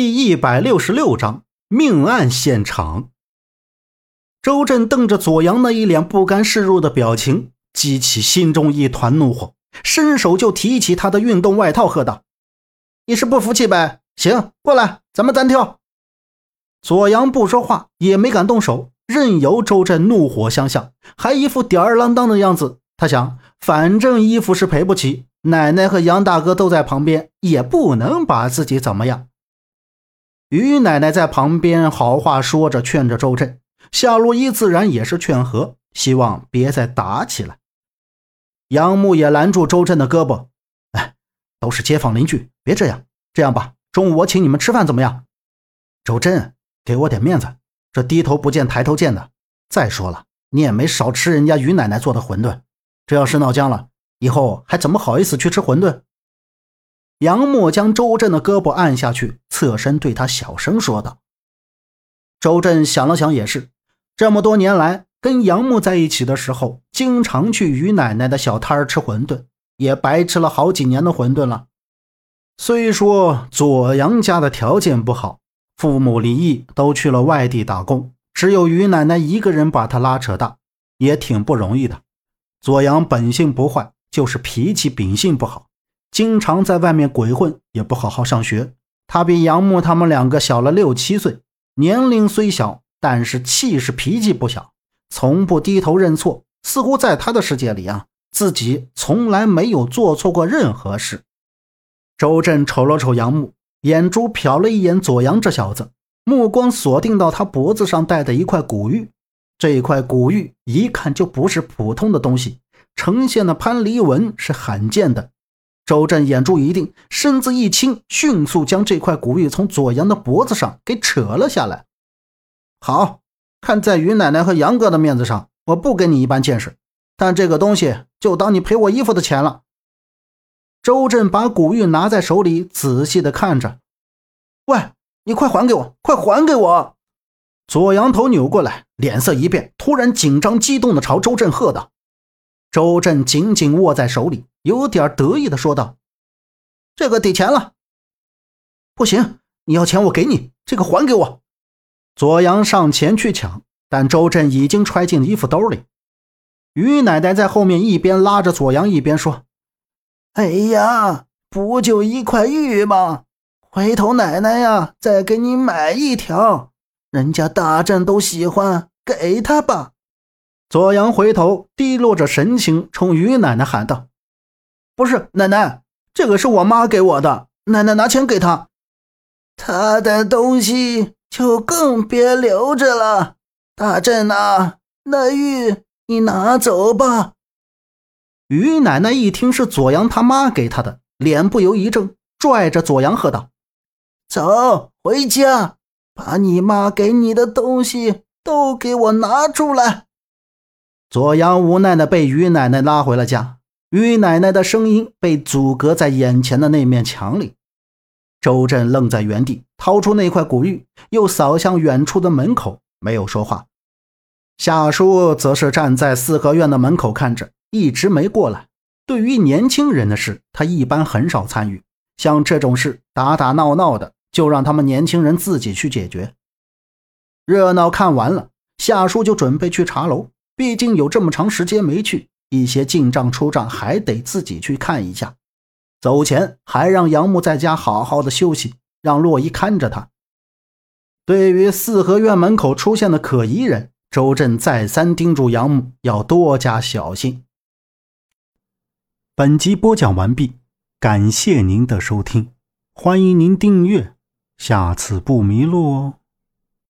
第一百六十六章命案现场。周震瞪着左阳那一脸不甘示弱的表情，激起心中一团怒火，伸手就提起他的运动外套，喝道：“你是不服气呗？行，过来，咱们单挑。”左阳不说话，也没敢动手，任由周震怒火相向，还一副吊儿郎当的样子。他想，反正衣服是赔不起，奶奶和杨大哥都在旁边，也不能把自己怎么样。于奶奶在旁边好话说着，劝着周震。夏洛伊自然也是劝和，希望别再打起来。杨木也拦住周震的胳膊：“哎，都是街坊邻居，别这样。这样吧，中午我请你们吃饭，怎么样？”周震，给我点面子，这低头不见抬头见的。再说了，你也没少吃人家于奶奶做的馄饨，这要是闹僵了，以后还怎么好意思去吃馄饨？杨默将周震的胳膊按下去，侧身对他小声说道：“周震想了想，也是，这么多年来跟杨木在一起的时候，经常去于奶奶的小摊儿吃馄饨，也白吃了好几年的馄饨了。虽说左阳家的条件不好，父母离异，都去了外地打工，只有于奶奶一个人把他拉扯大，也挺不容易的。左阳本性不坏，就是脾气秉性不好。”经常在外面鬼混，也不好好上学。他比杨木他们两个小了六七岁，年龄虽小，但是气势脾气不小，从不低头认错。似乎在他的世界里啊，自己从来没有做错过任何事。周震瞅了瞅杨木，眼珠瞟了一眼左阳这小子，目光锁定到他脖子上戴的一块古玉。这块古玉一看就不是普通的东西，呈现的潘离纹是罕见的。周震眼珠一定，身子一轻，迅速将这块古玉从左阳的脖子上给扯了下来。好看在于奶奶和杨哥的面子上，我不跟你一般见识，但这个东西就当你赔我衣服的钱了。周震把古玉拿在手里，仔细的看着。喂，你快还给我，快还给我！左阳头扭过来，脸色一变，突然紧张激动的朝周震喝道。周震紧紧握在手里，有点得意的说道：“这个抵钱了。不行，你要钱我给你，这个还给我。”左阳上前去抢，但周震已经揣进衣服兜里。于奶奶在后面一边拉着左阳，一边说：“哎呀，不就一块玉吗？回头奶奶呀，再给你买一条，人家大震都喜欢，给他吧。”左阳回头，低落着神情，冲于奶奶喊道：“不是奶奶，这个是我妈给我的，奶奶拿钱给她。她的东西就更别留着了。大震呐，那玉你拿走吧。”于奶奶一听是左阳他妈给她的，脸不由一怔，拽着左阳喝道：“走，回家，把你妈给你的东西都给我拿出来。”左阳无奈的被于奶奶拉回了家，于奶奶的声音被阻隔在眼前的那面墙里。周震愣在原地，掏出那块古玉，又扫向远处的门口，没有说话。夏叔则是站在四合院的门口看着，一直没过来。对于年轻人的事，他一般很少参与，像这种事打打闹闹的，就让他们年轻人自己去解决。热闹看完了，夏叔就准备去茶楼。毕竟有这么长时间没去，一些进账出账还得自己去看一下。走前还让杨木在家好好的休息，让洛伊看着他。对于四合院门口出现的可疑人，周震再三叮嘱杨木要多加小心。本集播讲完毕，感谢您的收听，欢迎您订阅，下次不迷路哦。